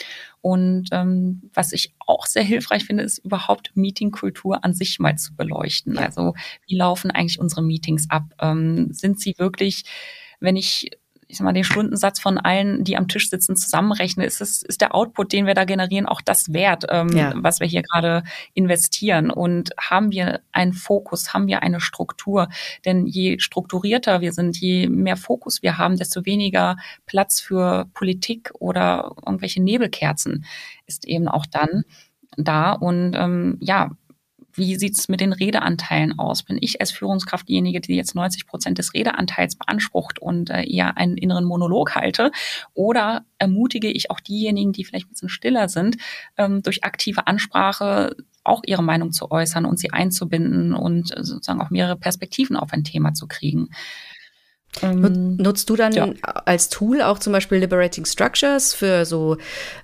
Und ähm, was ich auch sehr hilfreich finde, ist überhaupt Meetingkultur an sich mal zu beleuchten. Ja. Also wie laufen eigentlich unsere Meetings ab? Ähm, sind sie wirklich, wenn ich ich sag mal, den Stundensatz von allen, die am Tisch sitzen, zusammenrechne, ist es, ist der Output, den wir da generieren, auch das wert, ähm, ja. was wir hier gerade investieren? Und haben wir einen Fokus, haben wir eine Struktur? Denn je strukturierter wir sind, je mehr Fokus wir haben, desto weniger Platz für Politik oder irgendwelche Nebelkerzen ist eben auch dann da. Und ähm, ja, wie sieht's mit den Redeanteilen aus? Bin ich als Führungskraft diejenige, die jetzt 90 Prozent des Redeanteils beansprucht und äh, eher einen inneren Monolog halte? Oder ermutige ich auch diejenigen, die vielleicht ein bisschen stiller sind, ähm, durch aktive Ansprache auch ihre Meinung zu äußern und sie einzubinden und äh, sozusagen auch mehrere Perspektiven auf ein Thema zu kriegen? Ähm, Nutzt du dann ja. als Tool auch zum Beispiel Liberating Structures für so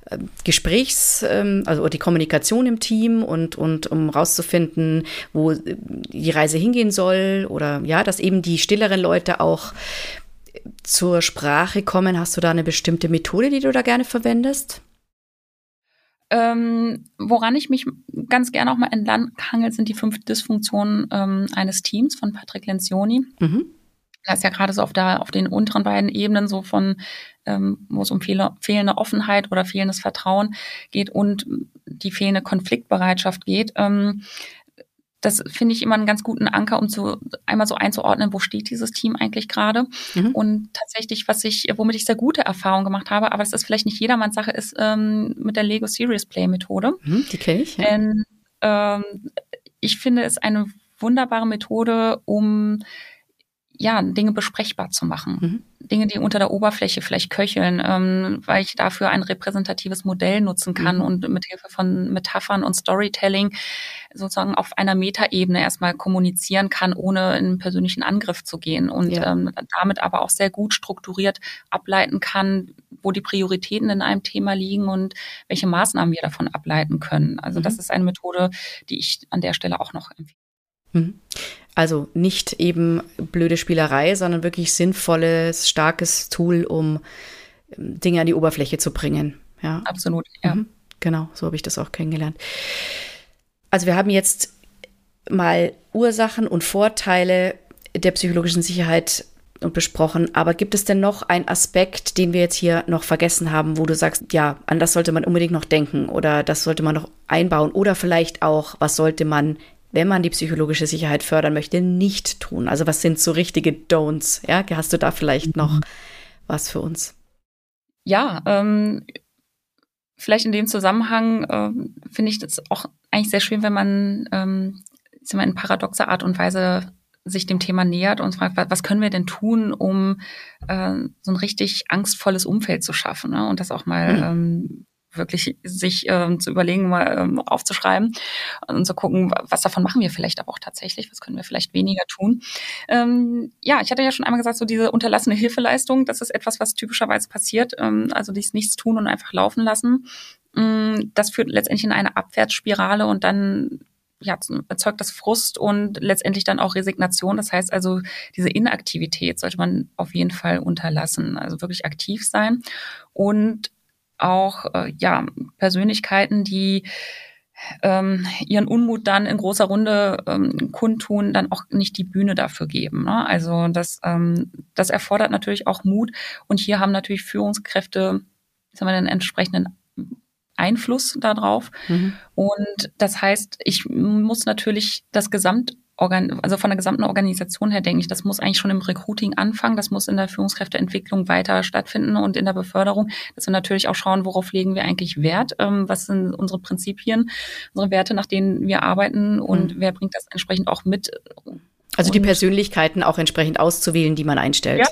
äh, Gesprächs, ähm, also die Kommunikation im Team und, und um rauszufinden, wo äh, die Reise hingehen soll oder ja, dass eben die stilleren Leute auch zur Sprache kommen? Hast du da eine bestimmte Methode, die du da gerne verwendest? Ähm, woran ich mich ganz gerne auch mal entlang hangel, sind die fünf Dysfunktionen ähm, eines Teams von Patrick Lencioni. Mhm das ist ja gerade so auf, der, auf den unteren beiden Ebenen so von, ähm, wo es um fehle, fehlende Offenheit oder fehlendes Vertrauen geht und die fehlende Konfliktbereitschaft geht. Ähm, das finde ich immer einen ganz guten Anker, um zu einmal so einzuordnen, wo steht dieses Team eigentlich gerade. Mhm. Und tatsächlich, was ich, womit ich sehr gute Erfahrungen gemacht habe, aber das ist vielleicht nicht jedermanns Sache, ist ähm, mit der Lego Serious Play Methode. Mhm, die kenne ich. Ja. Denn ähm, ich finde es eine wunderbare Methode, um ja, Dinge besprechbar zu machen. Mhm. Dinge, die unter der Oberfläche vielleicht köcheln, ähm, weil ich dafür ein repräsentatives Modell nutzen kann mhm. und mit Hilfe von Metaphern und Storytelling sozusagen auf einer Metaebene erstmal kommunizieren kann, ohne in einen persönlichen Angriff zu gehen und ja. ähm, damit aber auch sehr gut strukturiert ableiten kann, wo die Prioritäten in einem Thema liegen und welche Maßnahmen wir davon ableiten können. Also mhm. das ist eine Methode, die ich an der Stelle auch noch empfehle. Mhm. Also nicht eben blöde Spielerei, sondern wirklich sinnvolles, starkes Tool, um ähm, Dinge an die Oberfläche zu bringen. Ja. Absolut, ja. Mhm. Genau, so habe ich das auch kennengelernt. Also wir haben jetzt mal Ursachen und Vorteile der psychologischen Sicherheit besprochen. Aber gibt es denn noch einen Aspekt, den wir jetzt hier noch vergessen haben, wo du sagst, ja, an das sollte man unbedingt noch denken oder das sollte man noch einbauen oder vielleicht auch, was sollte man wenn man die psychologische Sicherheit fördern möchte, nicht tun? Also was sind so richtige Don'ts? Ja, hast du da vielleicht noch mhm. was für uns? Ja, ähm, vielleicht in dem Zusammenhang ähm, finde ich das auch eigentlich sehr schön, wenn man ähm, in paradoxer Art und Weise sich dem Thema nähert und fragt, was können wir denn tun, um äh, so ein richtig angstvolles Umfeld zu schaffen ne? und das auch mal mhm. ähm, wirklich sich ähm, zu überlegen, mal ähm, aufzuschreiben und zu gucken, was davon machen wir vielleicht aber auch tatsächlich, was können wir vielleicht weniger tun. Ähm, ja, ich hatte ja schon einmal gesagt, so diese unterlassene Hilfeleistung, das ist etwas, was typischerweise passiert, ähm, also dies nichts tun und einfach laufen lassen. Ähm, das führt letztendlich in eine Abwärtsspirale und dann ja, erzeugt das Frust und letztendlich dann auch Resignation. Das heißt also, diese Inaktivität sollte man auf jeden Fall unterlassen, also wirklich aktiv sein. Und auch äh, ja Persönlichkeiten, die ähm, ihren Unmut dann in großer Runde ähm, kundtun, dann auch nicht die Bühne dafür geben. Ne? Also das, ähm, das erfordert natürlich auch Mut. Und hier haben natürlich Führungskräfte, sagen wir, den entsprechenden Einfluss darauf. Mhm. Und das heißt, ich muss natürlich das Gesamt also von der gesamten Organisation her denke ich, das muss eigentlich schon im Recruiting anfangen, das muss in der Führungskräfteentwicklung weiter stattfinden und in der Beförderung, dass wir natürlich auch schauen, worauf legen wir eigentlich Wert, ähm, was sind unsere Prinzipien, unsere Werte, nach denen wir arbeiten und mhm. wer bringt das entsprechend auch mit. Also die Persönlichkeiten auch entsprechend auszuwählen, die man einstellt. Ja.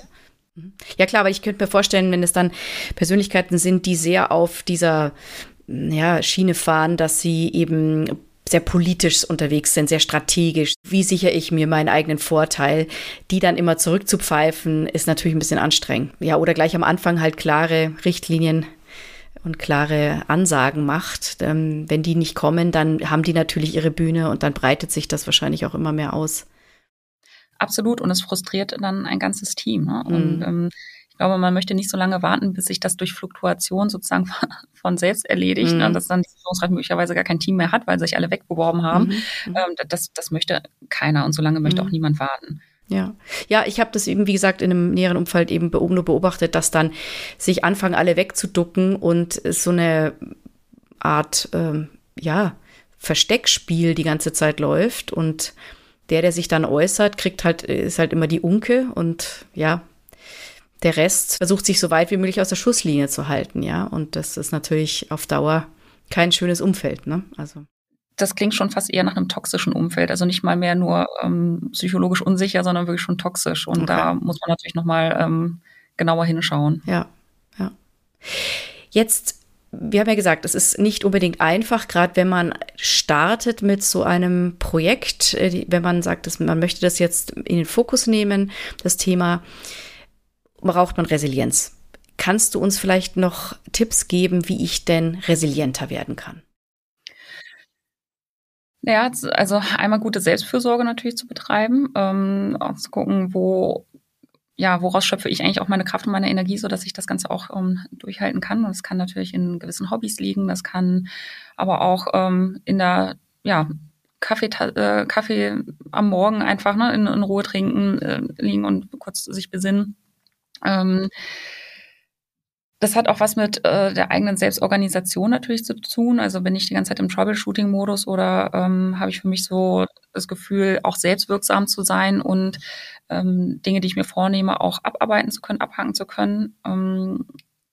Mhm. Ja klar, aber ich könnte mir vorstellen, wenn es dann Persönlichkeiten sind, die sehr auf dieser ja, Schiene fahren, dass sie eben sehr politisch unterwegs sind, sehr strategisch. Wie sichere ich mir meinen eigenen Vorteil? Die dann immer zurückzupfeifen, ist natürlich ein bisschen anstrengend. Ja, oder gleich am Anfang halt klare Richtlinien und klare Ansagen macht. Ähm, wenn die nicht kommen, dann haben die natürlich ihre Bühne und dann breitet sich das wahrscheinlich auch immer mehr aus. Absolut. Und es frustriert dann ein ganzes Team. Ne? Und mhm. ähm, glaube, man möchte nicht so lange warten, bis sich das durch Fluktuation sozusagen von selbst erledigt mhm. und dass dann die Führungskraft möglicherweise gar kein Team mehr hat, weil sich alle wegbeworben haben. Mhm. mhm. Ähm, das, das möchte keiner und so lange möchte mhm. auch niemand warten. Ja, ja, ich habe das eben, wie gesagt, in einem näheren Umfeld eben nur beobachtet, dass dann sich anfangen, alle wegzuducken und so eine Art, ähm, ja, Versteckspiel die ganze Zeit läuft und der, der sich dann äußert, kriegt halt, ist halt immer die Unke und ja, der Rest versucht sich so weit wie möglich aus der Schusslinie zu halten, ja. Und das ist natürlich auf Dauer kein schönes Umfeld, ne? Also das klingt schon fast eher nach einem toxischen Umfeld. Also nicht mal mehr nur ähm, psychologisch unsicher, sondern wirklich schon toxisch. Und okay. da muss man natürlich nochmal ähm, genauer hinschauen. Ja, ja. Jetzt, wir haben ja gesagt, es ist nicht unbedingt einfach, gerade wenn man startet mit so einem Projekt, äh, wenn man sagt, dass man möchte das jetzt in den Fokus nehmen, das Thema, braucht man Resilienz. Kannst du uns vielleicht noch Tipps geben, wie ich denn resilienter werden kann? Ja, also einmal gute Selbstfürsorge natürlich zu betreiben, ähm, auch zu gucken, wo, ja, woraus schöpfe ich eigentlich auch meine Kraft und meine Energie, so dass ich das Ganze auch ähm, durchhalten kann. Und das kann natürlich in gewissen Hobbys liegen, das kann aber auch ähm, in der, ja, Kaffee, äh, Kaffee am Morgen einfach ne, in, in Ruhe trinken, äh, liegen und kurz sich besinnen. Ähm, das hat auch was mit äh, der eigenen Selbstorganisation natürlich zu tun. Also bin ich die ganze Zeit im Troubleshooting-Modus oder ähm, habe ich für mich so das Gefühl, auch selbstwirksam zu sein und ähm, Dinge, die ich mir vornehme, auch abarbeiten zu können, abhaken zu können. Ähm,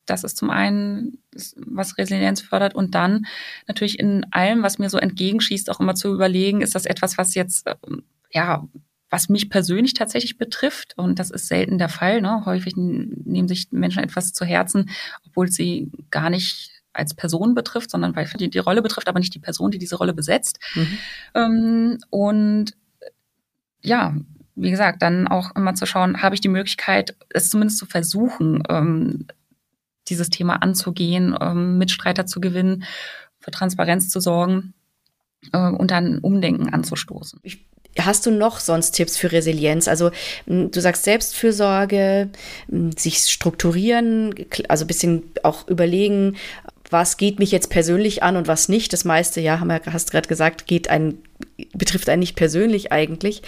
das ist zum einen, was Resilienz fördert und dann natürlich in allem, was mir so entgegenschießt, auch immer zu überlegen, ist das etwas, was jetzt ähm, ja was mich persönlich tatsächlich betrifft, und das ist selten der Fall, ne? häufig nehmen sich Menschen etwas zu Herzen, obwohl sie gar nicht als Person betrifft, sondern weil die, die Rolle betrifft, aber nicht die Person, die diese Rolle besetzt. Mhm. Ähm, und ja, wie gesagt, dann auch immer zu schauen, habe ich die Möglichkeit, es zumindest zu versuchen, ähm, dieses Thema anzugehen, ähm, Mitstreiter zu gewinnen, für Transparenz zu sorgen äh, und dann Umdenken anzustoßen. Ich Hast du noch sonst Tipps für Resilienz? Also du sagst Selbstfürsorge, sich strukturieren, also ein bisschen auch überlegen, was geht mich jetzt persönlich an und was nicht. Das meiste, ja, haben wir, hast gerade gesagt, geht ein, betrifft einen nicht persönlich eigentlich.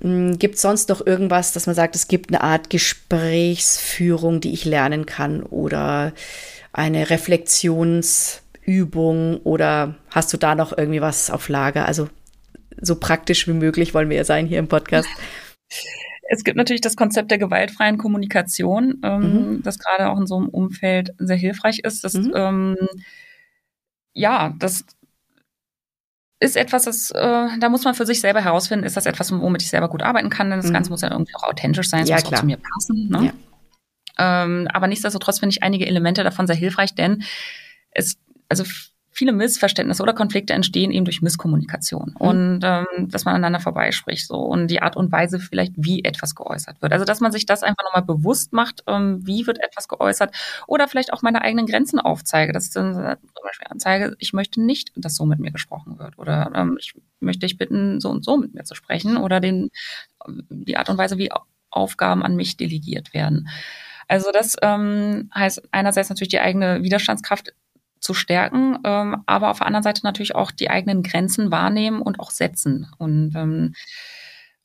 Gibt es sonst noch irgendwas, dass man sagt, es gibt eine Art Gesprächsführung, die ich lernen kann oder eine Reflexionsübung oder hast du da noch irgendwie was auf Lager? Also so praktisch wie möglich wollen wir ja sein hier im Podcast. Es gibt natürlich das Konzept der gewaltfreien Kommunikation, ähm, mhm. das gerade auch in so einem Umfeld sehr hilfreich ist. Das, mhm. ähm, ja, das ist etwas, das, äh, da muss man für sich selber herausfinden, ist das etwas, womit ich selber gut arbeiten kann, denn das mhm. Ganze muss ja irgendwie auch authentisch sein, es ja, muss klar. auch zu mir passen. Ne? Ja. Ähm, aber nichtsdestotrotz finde ich einige Elemente davon sehr hilfreich, denn es, also viele Missverständnisse oder Konflikte entstehen eben durch Misskommunikation mhm. und ähm, dass man aneinander vorbeispricht so und die Art und Weise vielleicht, wie etwas geäußert wird. Also dass man sich das einfach nochmal bewusst macht, ähm, wie wird etwas geäußert oder vielleicht auch meine eigenen Grenzen aufzeige. Dass ich dann zum Beispiel anzeige, ich möchte nicht, dass so mit mir gesprochen wird oder ähm, ich möchte dich bitten, so und so mit mir zu sprechen oder den, die Art und Weise, wie Aufgaben an mich delegiert werden. Also das ähm, heißt einerseits natürlich die eigene Widerstandskraft zu stärken, ähm, aber auf der anderen Seite natürlich auch die eigenen Grenzen wahrnehmen und auch setzen. Und, ähm,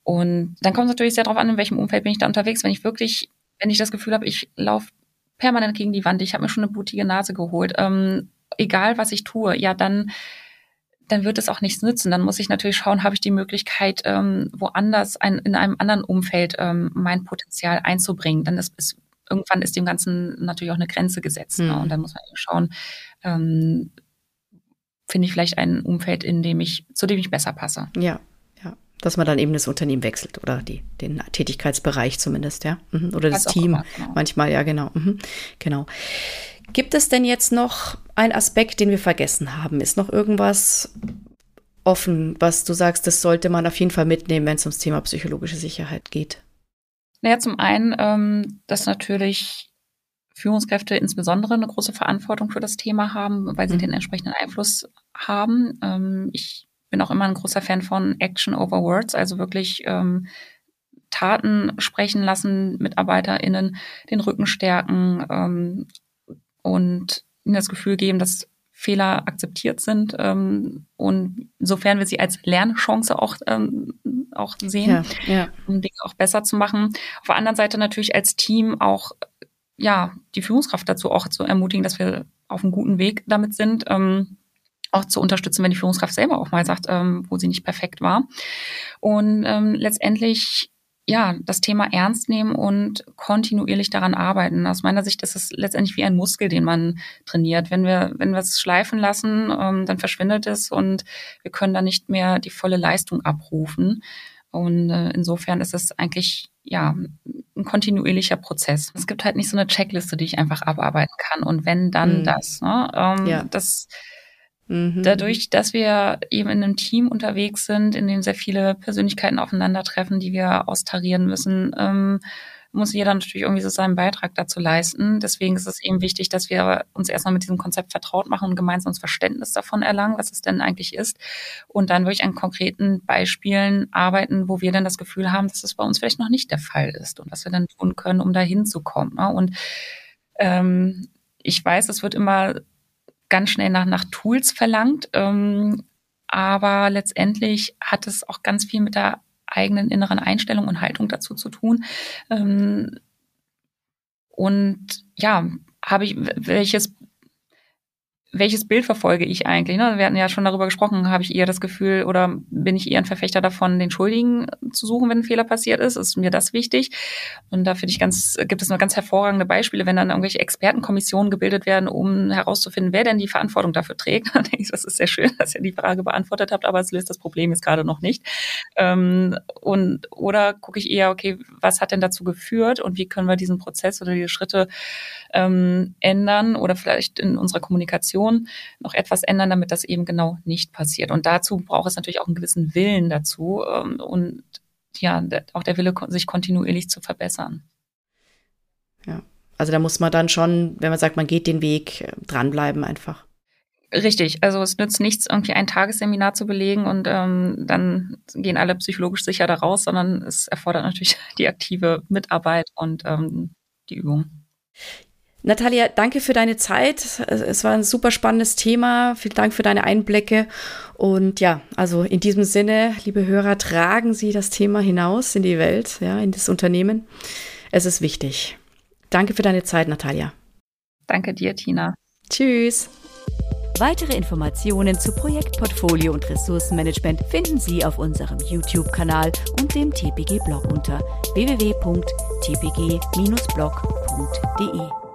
und dann kommt es natürlich sehr darauf an, in welchem Umfeld bin ich da unterwegs. Wenn ich wirklich, wenn ich das Gefühl habe, ich laufe permanent gegen die Wand, ich habe mir schon eine blutige Nase geholt, ähm, egal was ich tue, ja, dann dann wird es auch nichts nützen. Dann muss ich natürlich schauen, habe ich die Möglichkeit, ähm, woanders, ein, in einem anderen Umfeld ähm, mein Potenzial einzubringen. Dann ist, ist irgendwann ist dem Ganzen natürlich auch eine Grenze gesetzt. Mhm. Ne? Hm. Und dann muss man eben schauen, ähm, finde ich vielleicht ein Umfeld, in dem ich, zu dem ich besser passe. Ja, ja. Dass man dann eben das Unternehmen wechselt oder die, den Tätigkeitsbereich zumindest, ja. Mhm. Oder das, das Team. Immer, genau. Manchmal, ja, genau. Mhm. Genau. Gibt es denn jetzt noch einen Aspekt, den wir vergessen haben? Ist noch irgendwas offen, was du sagst, das sollte man auf jeden Fall mitnehmen, wenn es ums Thema psychologische Sicherheit geht? Naja, zum einen, ähm, dass natürlich Führungskräfte insbesondere eine große Verantwortung für das Thema haben, weil sie mhm. den entsprechenden Einfluss haben. Ähm, ich bin auch immer ein großer Fan von Action over Words, also wirklich ähm, Taten sprechen lassen, MitarbeiterInnen den Rücken stärken ähm, und ihnen das Gefühl geben, dass Fehler akzeptiert sind ähm, und insofern wir sie als Lernchance auch, ähm, auch sehen, ja, ja. um Dinge auch besser zu machen. Auf der anderen Seite natürlich als Team auch ja die Führungskraft dazu auch zu ermutigen, dass wir auf einem guten Weg damit sind. Ähm, auch zu unterstützen, wenn die Führungskraft selber auch mal sagt, ähm, wo sie nicht perfekt war. Und ähm, letztendlich ja, das Thema ernst nehmen und kontinuierlich daran arbeiten. Aus meiner Sicht ist es letztendlich wie ein Muskel, den man trainiert. Wenn wir, wenn wir es schleifen lassen, ähm, dann verschwindet es und wir können dann nicht mehr die volle Leistung abrufen. Und äh, insofern ist es eigentlich ja ein kontinuierlicher Prozess. Es gibt halt nicht so eine Checkliste, die ich einfach abarbeiten kann. Und wenn dann mhm. das, ne? Ähm, ja. das Mhm. Dadurch, dass wir eben in einem Team unterwegs sind, in dem sehr viele Persönlichkeiten aufeinandertreffen, die wir austarieren müssen, ähm, muss jeder natürlich irgendwie so seinen Beitrag dazu leisten. Deswegen ist es eben wichtig, dass wir uns erstmal mit diesem Konzept vertraut machen und gemeinsam uns Verständnis davon erlangen, was es denn eigentlich ist. Und dann wirklich an konkreten Beispielen arbeiten, wo wir dann das Gefühl haben, dass es bei uns vielleicht noch nicht der Fall ist und was wir dann tun können, um da hinzukommen. Ne? Und ähm, ich weiß, es wird immer ganz schnell nach, nach Tools verlangt. Ähm, aber letztendlich hat es auch ganz viel mit der eigenen inneren Einstellung und Haltung dazu zu tun. Ähm, und ja, habe ich, welches welches Bild verfolge ich eigentlich? Ne? Wir hatten ja schon darüber gesprochen, habe ich eher das Gefühl oder bin ich eher ein Verfechter davon, den Schuldigen zu suchen, wenn ein Fehler passiert ist? Ist mir das wichtig? Und da finde ich ganz, gibt es nur ganz hervorragende Beispiele, wenn dann irgendwelche Expertenkommissionen gebildet werden, um herauszufinden, wer denn die Verantwortung dafür trägt. Das ist sehr schön, dass ihr die Frage beantwortet habt, aber es löst das Problem jetzt gerade noch nicht. Ähm, und oder gucke ich eher, okay, was hat denn dazu geführt und wie können wir diesen Prozess oder diese Schritte ähm, ändern oder vielleicht in unserer Kommunikation noch etwas ändern, damit das eben genau nicht passiert. Und dazu braucht es natürlich auch einen gewissen Willen dazu ähm, und ja, auch der Wille, sich kontinuierlich zu verbessern. Ja, also da muss man dann schon, wenn man sagt, man geht den Weg, äh, dranbleiben einfach. Richtig, also es nützt nichts, irgendwie ein Tagesseminar zu belegen und ähm, dann gehen alle psychologisch sicher da raus, sondern es erfordert natürlich die aktive Mitarbeit und ähm, die Übung. Natalia, danke für deine Zeit. Es war ein super spannendes Thema. Vielen Dank für deine Einblicke. Und ja, also in diesem Sinne, liebe Hörer, tragen Sie das Thema hinaus in die Welt, ja, in das Unternehmen. Es ist wichtig. Danke für deine Zeit, Natalia. Danke dir, Tina. Tschüss. Weitere Informationen zu Projektportfolio und Ressourcenmanagement finden Sie auf unserem YouTube-Kanal und dem TPG-Blog unter www.tpg-blog.de.